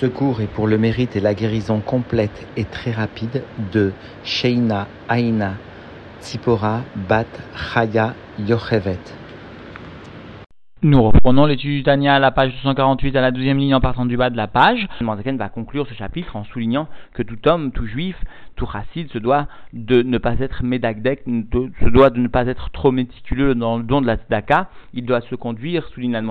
Ce cours est pour le mérite et la guérison complète et très rapide de Sheina Aina Tzipora Bat Chaya Yochevet. Nous reprenons l'étude du Tania à la page 248 à la deuxième ligne en partant du bas de la page. Manzaken va conclure ce chapitre en soulignant que tout homme, tout juif, tout racide se doit de ne pas être médagdek, se doit de ne pas être trop méticuleux dans le don de la tzedaka. Il doit se conduire, souligne la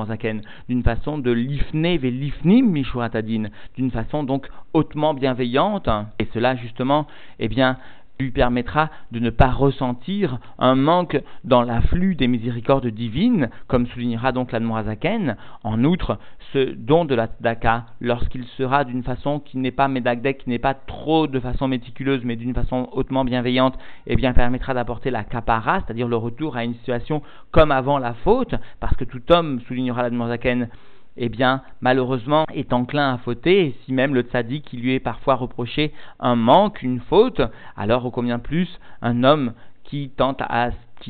d'une façon de lifne ve lifnim mishuratadin, d'une façon donc hautement bienveillante. Et cela justement, eh bien, lui permettra de ne pas ressentir un manque dans l'afflux des miséricordes divines, comme soulignera donc l'Admorazaken. En outre, ce don de la tzedaka, lorsqu'il sera d'une façon qui n'est pas médagdek, qui n'est pas trop de façon méticuleuse, mais d'une façon hautement bienveillante, eh bien permettra d'apporter la kapara, c'est-à-dire le retour à une situation comme avant la faute, parce que tout homme, soulignera l'Admorazaken, eh bien, malheureusement, est enclin à fauter, et si même le tzaddik qui lui est parfois reproché un manque, une faute, alors au combien plus un homme qui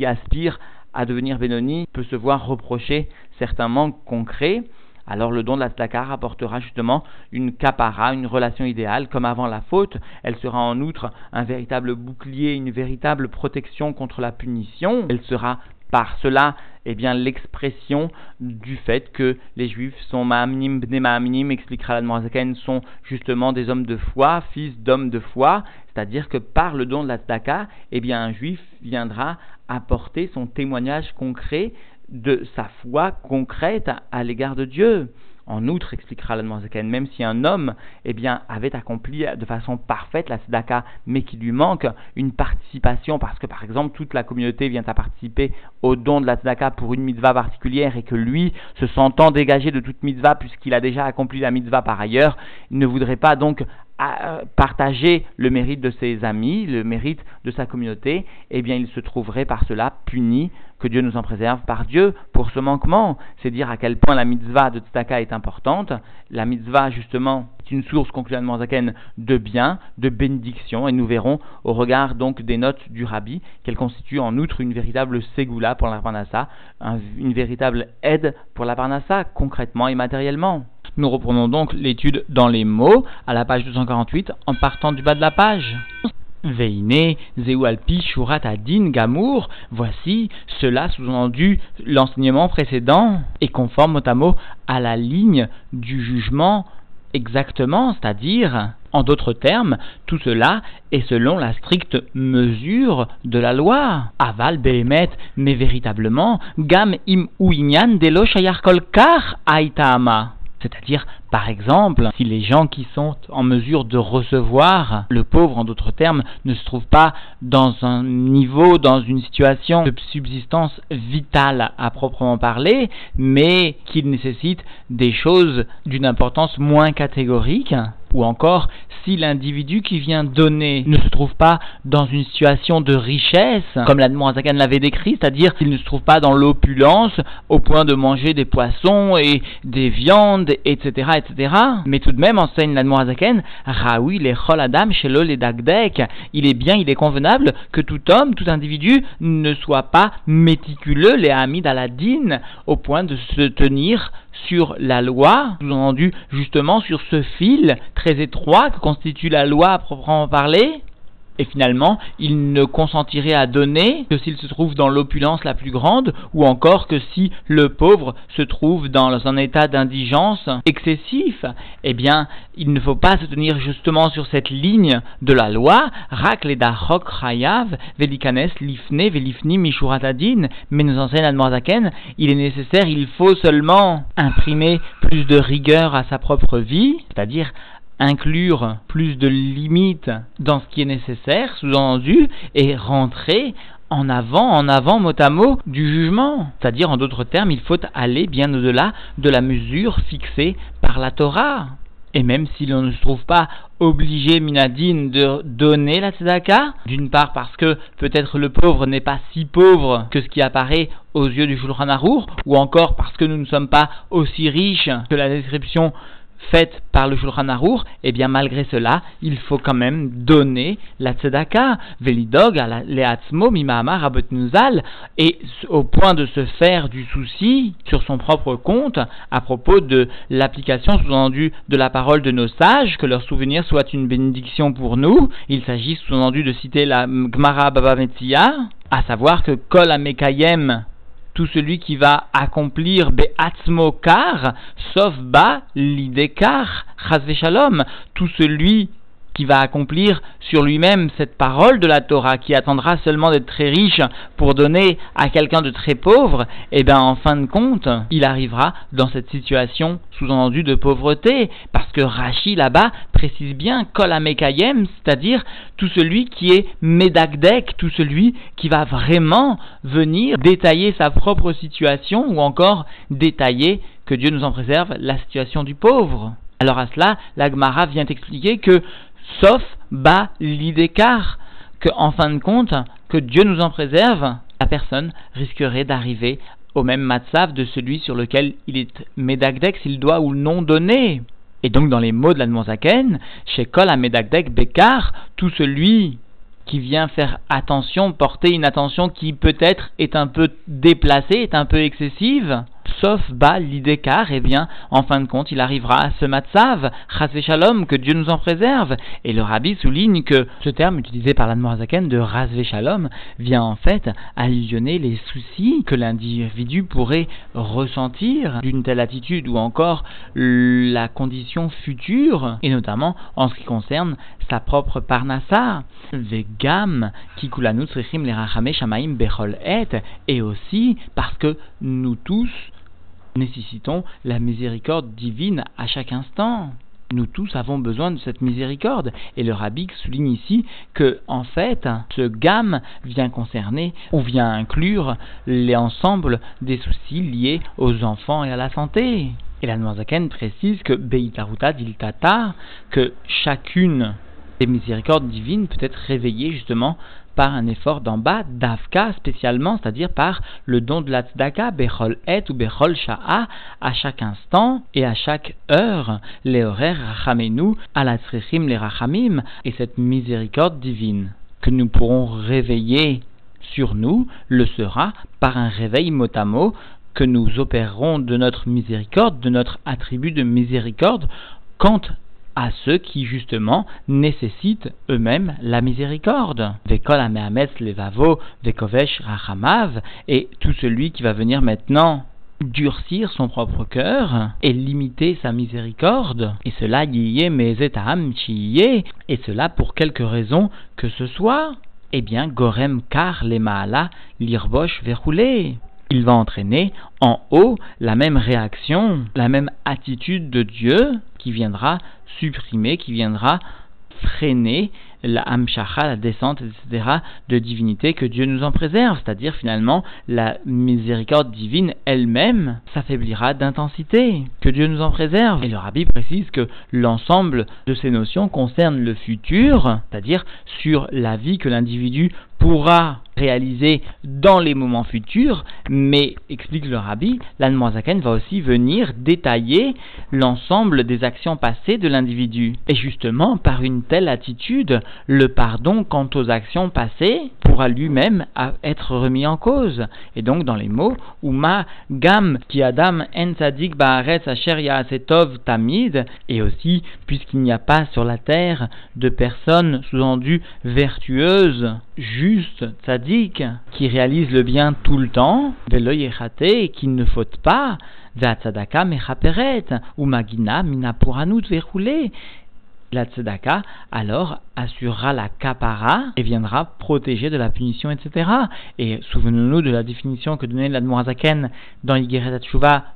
aspire à devenir Benoni peut se voir reprocher certains manques concrets, alors le don de la tzedaka apportera justement une capara, une relation idéale, comme avant la faute. Elle sera en outre un véritable bouclier, une véritable protection contre la punition. Elle sera par cela eh bien, l'expression du fait que les juifs sont ma'amnim bne ma'amnim, expliquera la sont justement des hommes de foi, fils d'hommes de foi, c'est-à-dire que par le don de la tzedaka, eh bien, un juif viendra apporter son témoignage concret de sa foi concrète à l'égard de Dieu. En outre, expliquera la même si un homme eh bien, avait accompli de façon parfaite la tzedaka, mais qu'il lui manque une participation, parce que par exemple toute la communauté vient à participer au don de la tzedaka pour une mitzvah particulière et que lui, se sentant dégagé de toute mitzvah puisqu'il a déjà accompli la mitzvah par ailleurs, il ne voudrait pas donc partager le mérite de ses amis, le mérite de sa communauté, eh bien il se trouverait par cela puni, que Dieu nous en préserve par Dieu pour ce manquement. C'est dire à quel point la mitzvah de Tzedaka est importante. La mitzvah, justement, est une source, concluant Zaken, de bien, de bénédiction, et nous verrons, au regard donc des notes du Rabbi, qu'elle constitue en outre une véritable ségoula pour la Parnassa, une véritable aide pour la Parnassa, concrètement et matériellement. Nous reprenons donc l'étude dans les mots à la page 248 en partant du bas de la page. Veine, Zeualpi, Shurat Adin, Gamour, voici, cela sous-entendu l'enseignement précédent est conforme mot à mot à la ligne du jugement exactement, c'est-à-dire, en d'autres termes, tout cela est selon la stricte mesure de la loi. Aval behemet, mais véritablement, gam im uinyan delo shayar kolkar aitama c'est-à-dire, par exemple, si les gens qui sont en mesure de recevoir le pauvre, en d'autres termes, ne se trouvent pas dans un niveau, dans une situation de subsistance vitale à proprement parler, mais qu'ils nécessitent des choses d'une importance moins catégorique, ou encore si l'individu qui vient donner ne se trouve pas dans une situation de richesse, comme l'Admorazakan l'avait décrit, c'est-à-dire qu'il ne se trouve pas dans l'opulence au point de manger des poissons et des viandes, etc., etc. Mais tout de même, enseigne l'Admorazakan, Raoui les Adam shelo les Dagdek, il est bien, il est convenable que tout homme, tout individu ne soit pas méticuleux, les Hamid Aladin, au point de se tenir sur la loi, sous-entendu justement sur ce fil très étroit que constitue la loi à proprement parler, et finalement, il ne consentirait à donner que s'il se trouve dans l'opulence la plus grande, ou encore que si le pauvre se trouve dans un état d'indigence excessif. Eh bien, il ne faut pas se tenir justement sur cette ligne de la loi, rak ledachok chayav, velikanes lifne velifni mishuratadin, mais nous enseigne Admorzaken, il est nécessaire, il faut seulement imprimer plus de rigueur à sa propre vie, c'est-à-dire inclure plus de limites dans ce qui est nécessaire, sous-entendu, et rentrer en avant, en avant, mot à mot, du jugement. C'est-à-dire, en d'autres termes, il faut aller bien au-delà de la mesure fixée par la Torah. Et même si l'on ne se trouve pas obligé, Minadine, de donner la tzedaka, d'une part parce que peut-être le pauvre n'est pas si pauvre que ce qui apparaît aux yeux du Shulchan Arour, ou encore parce que nous ne sommes pas aussi riches que la description faite par le Shulchan Arour, eh bien malgré cela, il faut quand même donner la tzedaka, velidog, leatzmo, mimahama, nuzal, et au point de se faire du souci sur son propre compte à propos de l'application sous-entendue de la parole de nos sages, que leur souvenir soit une bénédiction pour nous. Il s'agit sous-entendu de citer la Gmara Baba Metzia, à savoir que Kol Amekayem tout celui qui va accomplir Be'atzmo Kar, sauf Ba l'idekar, Chazve Shalom, tout celui qui va accomplir sur lui-même cette parole de la Torah, qui attendra seulement d'être très riche pour donner à quelqu'un de très pauvre, eh bien en fin de compte, il arrivera dans cette situation sous-entendu de pauvreté, parce que Rashi là-bas précise bien Kol c'est-à-dire tout celui qui est Medagdek, tout celui qui va vraiment venir détailler sa propre situation ou encore détailler, que Dieu nous en préserve, la situation du pauvre. Alors à cela, l'Agmara vient expliquer que sauf bas l'idécar, que en fin de compte, que Dieu nous en préserve, la personne risquerait d'arriver au même matzav de celui sur lequel il est médagdek s'il doit ou non donner. Et donc dans les mots de la chez Kol à médagdek bekar, tout celui qui vient faire attention, porter une attention qui peut-être est un peu déplacée, est un peu excessive, sauf bas l'idécar, eh bien, en fin de compte, il arrivera à ce matzav, shalom, que Dieu nous en préserve. Et le rabbi souligne que ce terme utilisé par l'Admorazaken de rasvé shalom vient en fait allusionner les soucis que l'individu pourrait ressentir d'une telle attitude ou encore la condition future, et notamment en ce qui concerne sa propre parnassa, vegam, kikulanut les rachame shamaim bechol et, et aussi parce que nous tous nécessitons la miséricorde divine à chaque instant. Nous tous avons besoin de cette miséricorde. Et le rabbi souligne ici que, en fait, ce gamme vient concerner ou vient inclure l'ensemble des soucis liés aux enfants et à la santé. Et la Noirzaken précise que Beitaruta Diltata, que chacune des miséricordes divines peut être réveillée justement par un effort d'en bas, d'Avka spécialement, c'est-à-dire par le don de la tzedaka, Et ou Bechol Sha'a, à chaque instant et à chaque heure, les horaires Rachamenu, à la les Rachamim, et cette miséricorde divine que nous pourrons réveiller sur nous le sera par un réveil mot à mot que nous opérerons de notre miséricorde, de notre attribut de miséricorde, quand à ceux qui justement nécessitent eux-mêmes la miséricorde. Et tout celui qui va venir maintenant durcir son propre cœur et limiter sa miséricorde, et cela et cela pour quelque raison que ce soit, eh bien, gorem kar le maala lirbosh verroulé il va entraîner en haut la même réaction, la même attitude de Dieu qui viendra supprimer, qui viendra freiner la hamshacha, la descente, etc., de divinité, que Dieu nous en préserve. C'est-à-dire, finalement, la miséricorde divine elle-même s'affaiblira d'intensité. Que Dieu nous en préserve. Et le rabbi précise que l'ensemble de ces notions concerne le futur, c'est-à-dire sur la vie que l'individu pourra réaliser dans les moments futurs, mais, explique le rabbi, l'Anmoazaken va aussi venir détailler l'ensemble des actions passées de l'individu. Et justement, par une telle attitude, le pardon quant aux actions passées pourra lui-même être remis en cause. Et donc, dans les mots, Uma Gam Ki Adam En Tzadik Baaretz Asher Yaasetov Tamid, et aussi, puisqu'il n'y a pas sur la terre de personnes sous-entendues vertueuses, justes, tzaddik, qui réalisent le bien tout le temps, et qui ne faute pas, Vatzadaka Mechaperet, ou Magina Minapuranut Verroulé, la tzedaka alors assurera la kapara et viendra protéger de la punition, etc. Et souvenons-nous de la définition que donnait l'Admorazaken dans Yigeret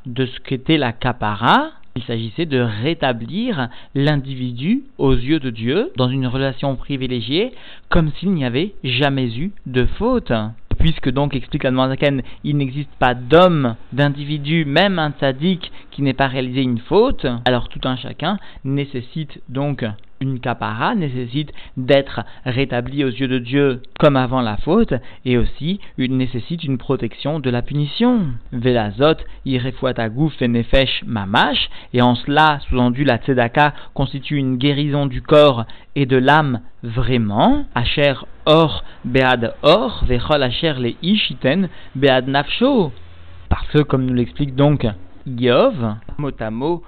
de ce qu'était la kapara. Il s'agissait de rétablir l'individu aux yeux de Dieu dans une relation privilégiée comme s'il n'y avait jamais eu de faute. puisque donc, explique la Zaken, il n'existe pas d'homme, d'individu, même un tzaddik qui n'ait pas réalisé une faute, alors tout un chacun nécessite donc une capara nécessite d'être rétabli aux yeux de Dieu comme avant la faute et aussi une, nécessite une protection de la punition. Velazot, irefuatagouf et mamash et en cela, sous-entendu, la tzedaka constitue une guérison du corps et de l'âme vraiment. Asher or bead or, vechol asher le ishiten bead nafsho. Parce que, comme nous l'explique donc Yov, motamo,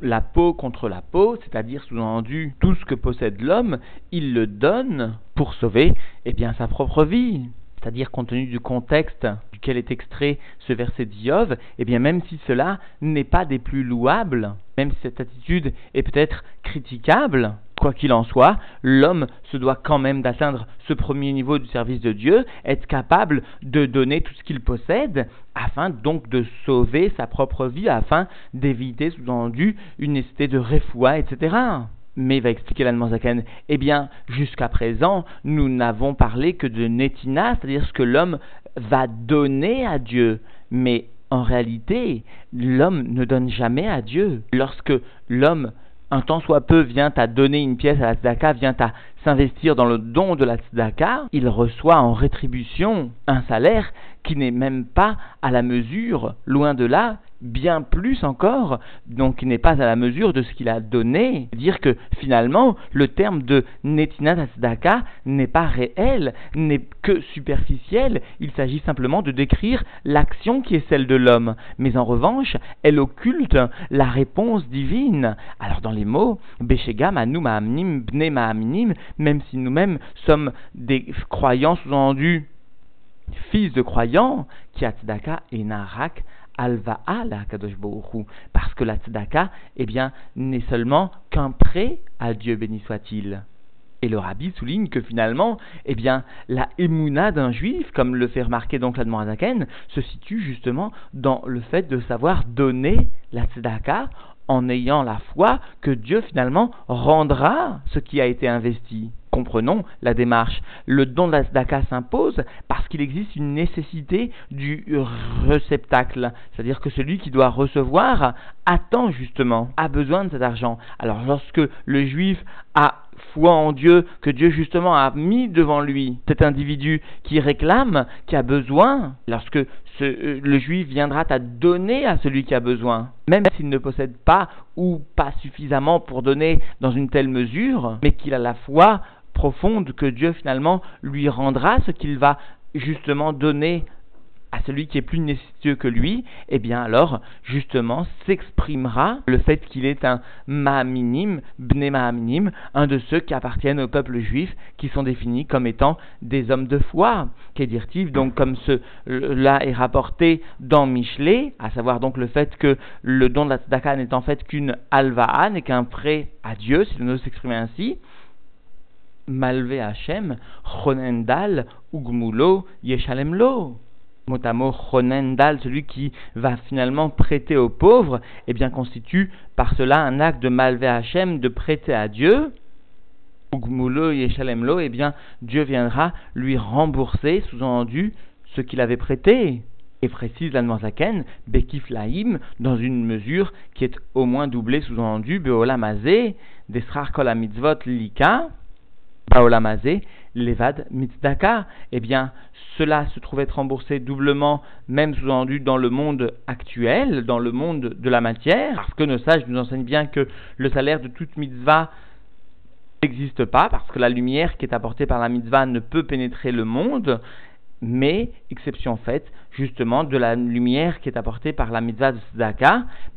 la peau contre la peau, c'est-à-dire sous-entendu tout ce que possède l'homme, il le donne pour sauver eh bien, sa propre vie. C'est-à-dire compte tenu du contexte duquel est extrait ce verset d'Iov, eh bien même si cela n'est pas des plus louables, même si cette attitude est peut-être critiquable, Quoi qu'il en soit, l'homme se doit quand même d'atteindre ce premier niveau du service de Dieu, être capable de donner tout ce qu'il possède, afin donc de sauver sa propre vie, afin d'éviter, sous-entendu, une nécessité de refoua, etc. Mais va expliquer la Zaken, eh bien, jusqu'à présent, nous n'avons parlé que de netina, c'est-à-dire ce que l'homme va donner à Dieu. Mais en réalité, l'homme ne donne jamais à Dieu. Lorsque l'homme un temps soit peu vient à donner une pièce à la tzedaka, vient à s'investir dans le don de la tzedaka, il reçoit en rétribution un salaire qui n'est même pas à la mesure, loin de là, bien plus encore, donc qui n'est pas à la mesure de ce qu'il a donné. Dire que finalement, le terme de Netina Tzedaka n'est pas réel, n'est que superficiel, il s'agit simplement de décrire l'action qui est celle de l'homme, mais en revanche, elle occulte la réponse divine. Alors dans les mots, Beshega Manu Ma'amnim Bne Ma'amnim, même si nous-mêmes sommes des croyants sous-entendus, fils de croyants, qui Tzedaka et Narak, alva'a la Kadosh parce que la tzedaka, eh bien, n'est seulement qu'un prêt à Dieu béni soit-il. Et le rabbi souligne que finalement, eh bien, la émouna d'un juif, comme le fait remarquer donc l'Admorazaken, se situe justement dans le fait de savoir donner la tzedaka en ayant la foi que Dieu finalement rendra ce qui a été investi comprenons la démarche. Le don de la s'impose parce qu'il existe une nécessité du réceptacle. C'est-à-dire que celui qui doit recevoir attend justement, a besoin de cet argent. Alors lorsque le juif a foi en Dieu, que Dieu justement a mis devant lui cet individu qui réclame, qui a besoin, lorsque euh, le juif viendra à donner à celui qui a besoin, même s'il ne possède pas ou pas suffisamment pour donner dans une telle mesure, mais qu'il a la foi profonde que Dieu finalement lui rendra ce qu'il va justement donner à celui qui est plus nécessiteux que lui, eh bien alors, justement, s'exprimera le fait qu'il est un Mahaminim, Bne Mahaminim, un de ceux qui appartiennent au peuple juif, qui sont définis comme étant des hommes de foi. Dire donc comme cela est rapporté dans Michelet, à savoir donc le fait que le don de la tzedaka n'est en fait qu'une alva'a, n'est qu'un prêt à Dieu, si l'on veut s'exprimer ainsi, Malvé Hachem, Chonendal, Ugmulo, Yeshalemlo. Motamo Chonendal, celui qui va finalement prêter aux pauvres, eh bien constitue par cela un acte de Malvé Hachem, de prêter à Dieu. Ugmulo, Yeshalemlo, eh bien Dieu viendra lui rembourser, sous-entendu, ce qu'il avait prêté. Et précise la Zaken, Bekif Laïm, dans une mesure qui est au moins doublée, sous-entendu, Beolamazé, Desrar Kol Mitzvot Lika, Baolamazé, Levad Mitzdaka, eh bien, cela se trouve être remboursé doublement, même sous-entendu dans le monde actuel, dans le monde de la matière, parce que nos sages nous enseignent bien que le salaire de toute mitzvah n'existe pas, parce que la lumière qui est apportée par la mitzvah ne peut pénétrer le monde, mais exception faite justement de la lumière qui est apportée par la mitzvah de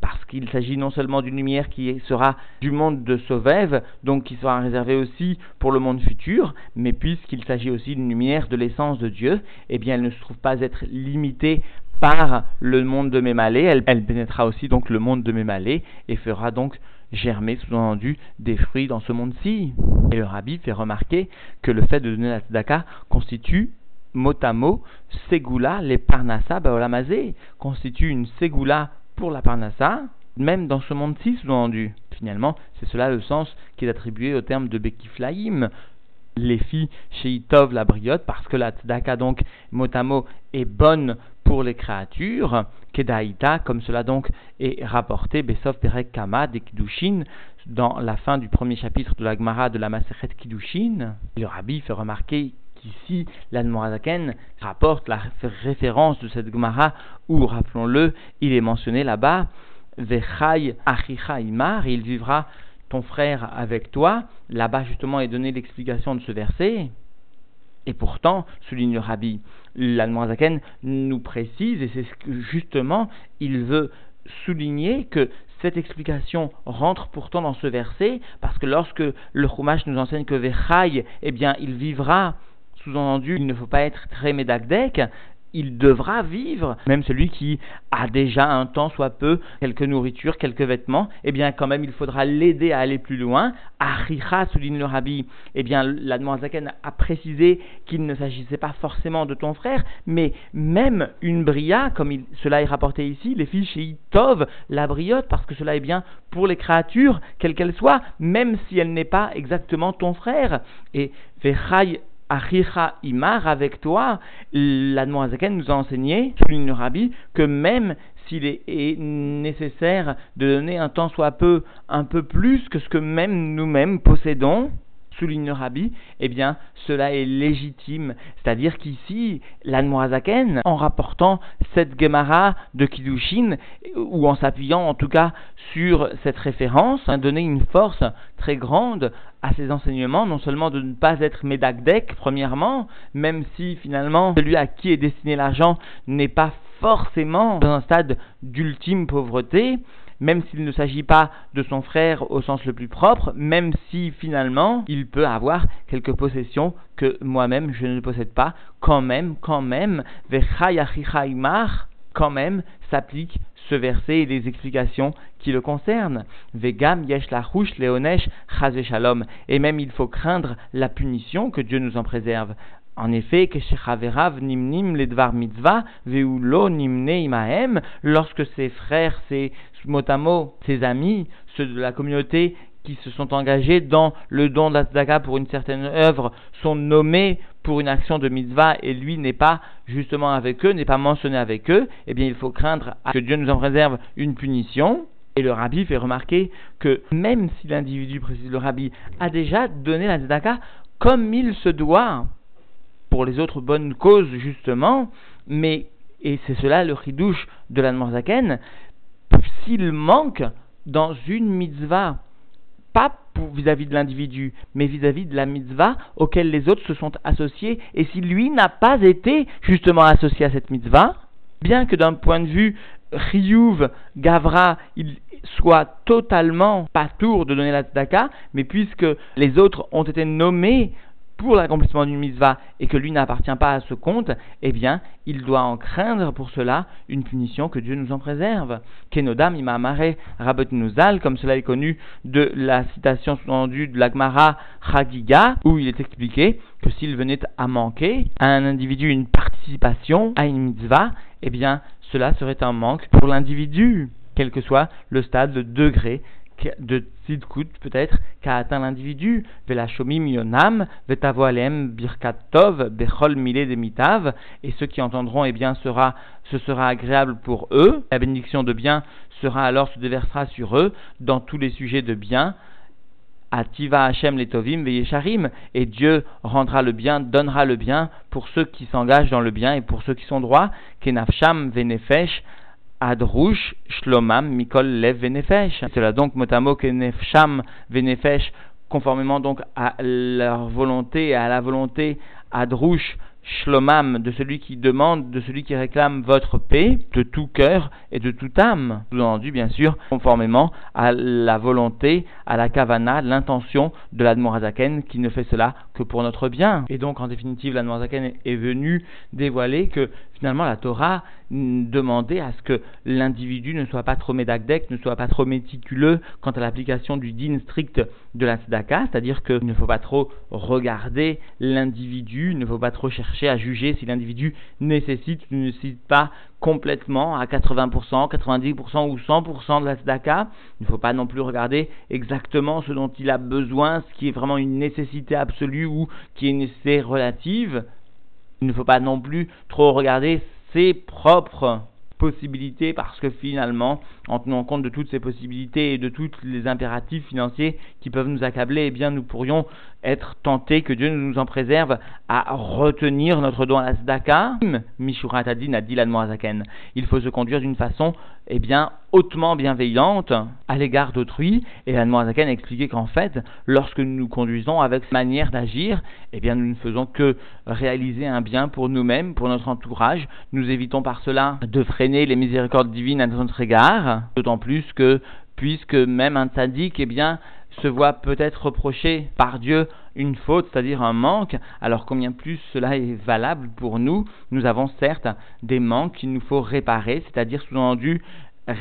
parce qu'il s'agit non seulement d'une lumière qui sera du monde de Sauvève, donc qui sera réservée aussi pour le monde futur, mais puisqu'il s'agit aussi d'une lumière de l'essence de Dieu, eh bien elle ne se trouve pas être limitée par le monde de Mémalé, elle, elle pénétrera aussi donc le monde de Mémalé et fera donc germer, sous-entendu, des fruits dans ce monde-ci. Et le rabbi fait remarquer que le fait de donner la tzedaka constitue mot à mot, Segula, les Parnassa Baolamazé, constitue une Segula pour la Parnassa, même dans ce monde-ci, sous-entendu. Finalement, c'est cela le sens qui est attribué au terme de Bekiflaïm, les filles chez la briotte, parce que la tzedaka donc motamo est bonne pour les créatures, Kedaïta, comme cela donc est rapporté, Besov Perek Kama de Kiddushin, dans la fin du premier chapitre de la Gemara de la Maseret Kiddushin. Le rabbi fait remarquer qu'ici, l'Admorazaken rapporte la référence de cette Gemara où, rappelons-le, il est mentionné là-bas, Vechai Achicha Imar, il vivra ton frère avec toi. Là-bas, justement, est donné l'explication de ce verset. Et pourtant, souligne le rabbi, l'Admorazaken nous précise, et c'est justement il veut souligner que cette explication rentre pourtant dans ce verset, parce que lorsque le Chumash nous enseigne que Vechai, eh bien, il vivra, sous-entendu, il ne faut pas être très médagdek, il devra vivre, même celui qui a déjà un temps, soit peu, quelques nourritures, quelques vêtements, eh bien quand même il faudra l'aider à aller plus loin. Aricha, souligne le rabbi, eh bien la Zaken a précisé qu'il ne s'agissait pas forcément de ton frère, mais même une bria, comme cela est rapporté ici, les filles chez Itov, la briotte, parce que cela est bien pour les créatures, quelles qu'elles soient, même si elle n'est pas exactement ton frère. Et Vechai Achicha Imar, avec toi, l'Admoazaken nous a enseigné, souligne le Rabbi, que même s'il est, nécessaire de donner un temps soit peu, un peu plus que ce que même nous-mêmes possédons, souligne le eh bien, cela est légitime. C'est-à-dire qu'ici, l'Anmoazaken, en rapportant cette Gemara de Kiddushin, ou en s'appuyant en tout cas sur cette référence, a donné une force très grande à ses enseignements, non seulement de ne pas être médagdek, premièrement, même si finalement celui à qui est destiné l'argent n'est pas forcément dans un stade d'ultime pauvreté, même s'il ne s'agit pas de son frère au sens le plus propre, même si finalement il peut avoir quelques possessions que moi-même je ne possède pas, quand même, quand même, quand même s'applique ce verset et les explications qui le concernent. Vegam yesh la leonesh shalom. Et même il faut craindre la punition, que Dieu nous en préserve. En effet, ledvar mitzvah veulo nimne imahem, lorsque ses frères, ses motamo, ses amis, ceux de la communauté qui se sont engagés dans le don de la pour une certaine œuvre sont nommés pour une action de mitzvah et lui n'est pas justement avec eux, n'est pas mentionné avec eux, eh bien il faut craindre que Dieu nous en réserve une punition. Et le rabbi fait remarquer que même si l'individu, précise le rabbi, a déjà donné la tzedaka comme il se doit, pour les autres bonnes causes justement, mais, et c'est cela le chidouche de la Zaken, s'il manque dans une mitzvah, pas vis-à-vis de l'individu, mais vis-à-vis de la mitzvah auquel les autres se sont associés, et si lui n'a pas été justement associé à cette mitzvah, bien que d'un point de vue Riyuv, Gavra, il soit totalement pas tour de donner la tzedaka, mais puisque les autres ont été nommés pour l'accomplissement d'une mitzvah et que lui n'appartient pas à ce compte, eh bien, il doit en craindre pour cela une punition que Dieu nous en préserve. Kenodam imamare rabot comme cela est connu de la citation sous-tendue de l'Agmara Chagiga, où il est expliqué que s'il venait à manquer à un individu une participation à une mitzvah, eh bien, cela serait un manque pour l'individu, quel que soit le stade, le degré de tzidkut peut-être qu'a atteint l'individu. Velashomim yonam, vetavoalem birkat bechol mile demitav, et ceux qui entendront, eh bien, sera, ce sera agréable pour eux. La bénédiction de bien sera alors se déversera sur eux dans tous les sujets de bien. Ativa Hashem letovim veyesharim, et Dieu rendra le bien, donnera le bien pour ceux qui s'engagent dans le bien et pour ceux qui sont droits. Venefesh, Adrush Shlomam Mikol Lev Venefesh. Cela donc motamo que Venefesh, conformément donc à leur volonté et à la volonté Adrush Shlomam, de celui qui demande, de celui qui réclame votre paix, de tout cœur et de toute âme. Sous-entendu, bien sûr, conformément à la volonté, à la kavana, l'intention de l'Admorazaken qui ne fait cela pour notre bien. Et donc, en définitive, l'Admorazaken est venu dévoiler que finalement la Torah demandait à ce que l'individu ne soit pas trop médagdek, ne soit pas trop méticuleux quant à l'application du din strict de la tzedaka, c'est-à-dire qu'il ne faut pas trop regarder l'individu, il ne faut pas trop chercher à juger si l'individu nécessite ou ne nécessite pas complètement à 80%, 90% ou 100% de la tzedaka. Il ne faut pas non plus regarder exactement ce dont il a besoin, ce qui est vraiment une nécessité absolue ou qui est une nécessité relative. Il ne faut pas non plus trop regarder ses propres possibilités parce que finalement, en tenant compte de toutes ces possibilités et de tous les impératifs financiers qui peuvent nous accabler, eh bien nous pourrions être tentés, que Dieu nous en préserve, à retenir notre don à la tzedaka. Mishurat Adin a dit Il faut se conduire d'une façon, eh bien, hautement bienveillante à l'égard d'autrui. Et l'Admoazaken a expliqué qu'en fait, lorsque nous nous conduisons avec cette manière d'agir, eh bien, nous ne faisons que réaliser un bien pour nous-mêmes, pour notre entourage. Nous évitons par cela de freiner les miséricordes divines à notre égard. D'autant plus que, puisque même un tzaddik, eh bien, se voit peut-être reprocher par Dieu une faute, c'est-à-dire un manque, alors combien plus cela est valable pour nous. Nous avons certes des manques qu'il nous faut réparer, c'est-à-dire sous-entendu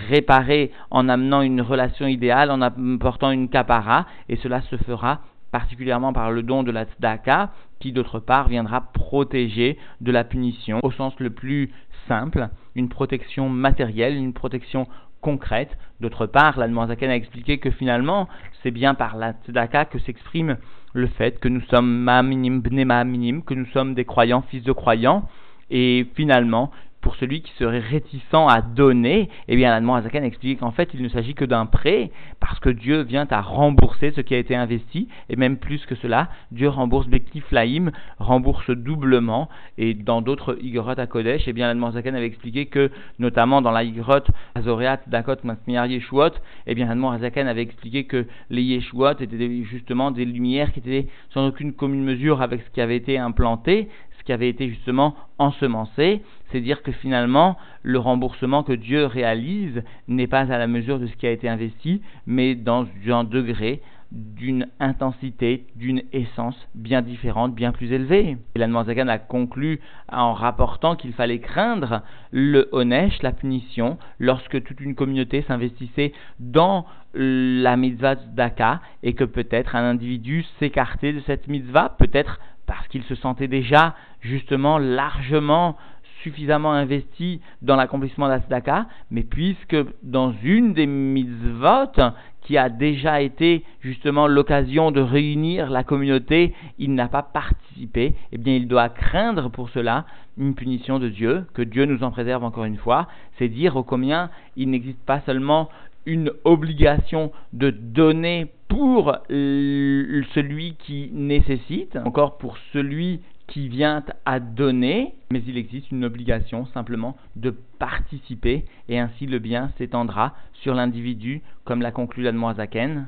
réparer en amenant une relation idéale, en apportant une capara, et cela se fera particulièrement par le don de la tzedaka, qui d'autre part viendra protéger de la punition au sens le plus simple, une protection matérielle, une protection concrète. D'autre part, la a expliqué que finalement, c'est bien par la tzedaka que s'exprime le fait que nous sommes ma'aminim, bne ma'aminim, que nous sommes des croyants, fils de croyants, et finalement, pour celui qui serait réticent à donner, eh bien, l'Allemand Azakan explique qu'en fait, il ne s'agit que d'un prêt, parce que Dieu vient à rembourser ce qui a été investi, et même plus que cela, Dieu rembourse Bektif Laïm, rembourse doublement, et dans d'autres Igorot à Kodesh, eh bien, Azakan avait expliqué que, notamment dans la Igorot Azoreat Dakot Masmiar Yeshuot, eh bien, Azakan avait expliqué que les Yeshuot étaient justement des lumières qui étaient sans aucune commune mesure avec ce qui avait été implanté, qui avait été justement ensemencé, c'est dire que finalement le remboursement que Dieu réalise n'est pas à la mesure de ce qui a été investi, mais dans un degré d'une intensité, d'une essence bien différente, bien plus élevée. Et l'Anne a conclu en rapportant qu'il fallait craindre le Honesh, la punition, lorsque toute une communauté s'investissait dans la mitzvah d'Aka et que peut-être un individu s'écartait de cette mitzvah, peut-être parce qu'il se sentait déjà justement largement suffisamment investi dans l'accomplissement de la mais puisque dans une des mitzvot qui a déjà été justement l'occasion de réunir la communauté, il n'a pas participé, eh bien il doit craindre pour cela une punition de Dieu, que Dieu nous en préserve encore une fois, c'est dire au combien il n'existe pas seulement une obligation de donner pour celui qui nécessite, encore pour celui qui vient à donner, mais il existe une obligation simplement de participer et ainsi le bien s'étendra sur l'individu, comme l'a conclu l'Admoazaken,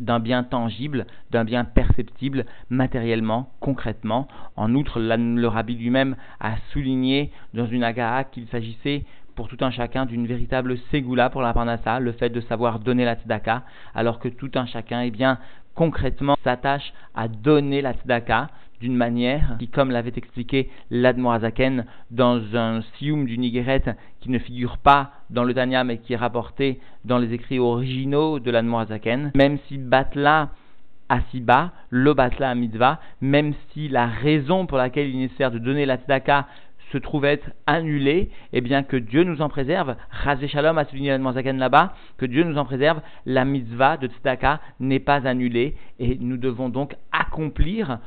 d'un bien tangible, d'un bien perceptible matériellement, concrètement. En outre, le rabbi lui-même a souligné dans une agaha qu'il s'agissait pour tout un chacun d'une véritable ségoula pour la parnassa, le fait de savoir donner la tzedaka, alors que tout un chacun, eh bien, concrètement, s'attache à donner la tzedaka d'une manière qui, comme l'avait expliqué l'Admorazaken dans un sium du Nigeret qui ne figure pas dans le Tanya mais qui est rapporté dans les écrits originaux de l'Admorazaken, même si Batla Asiba, le Batla Mitzvah, même si la raison pour laquelle il est nécessaire de donner la tzedaka se trouve être annulé, eh bien que Dieu nous en préserve, Razé Shalom a souligné là-bas, que Dieu nous en préserve, la mitzvah de Tzedaka n'est pas annulée, et nous devons donc accomplir,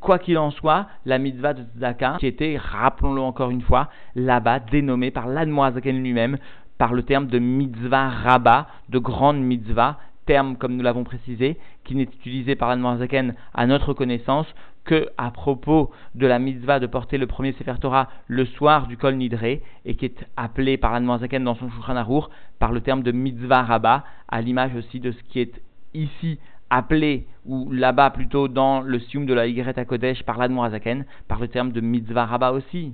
quoi qu'il en soit, la mitzvah de Tzedaka, qui était, rappelons-le encore une fois, là-bas dénommée par l'Admoazaken lui-même, par le terme de mitzvah rabbah, de grande mitzvah, terme, comme nous l'avons précisé, qui n'est utilisé par Zaken à notre connaissance que à propos de la mitzvah de porter le premier Sefer Torah le soir du Kol Nidre et qui est appelé par Zaken dans son Shulchan Arour par le terme de mitzvah rabbah, à l'image aussi de ce qui est ici appelé, ou là-bas plutôt dans le sium de la Y Kodesh par Zaken par le terme de mitzvah rabbah aussi.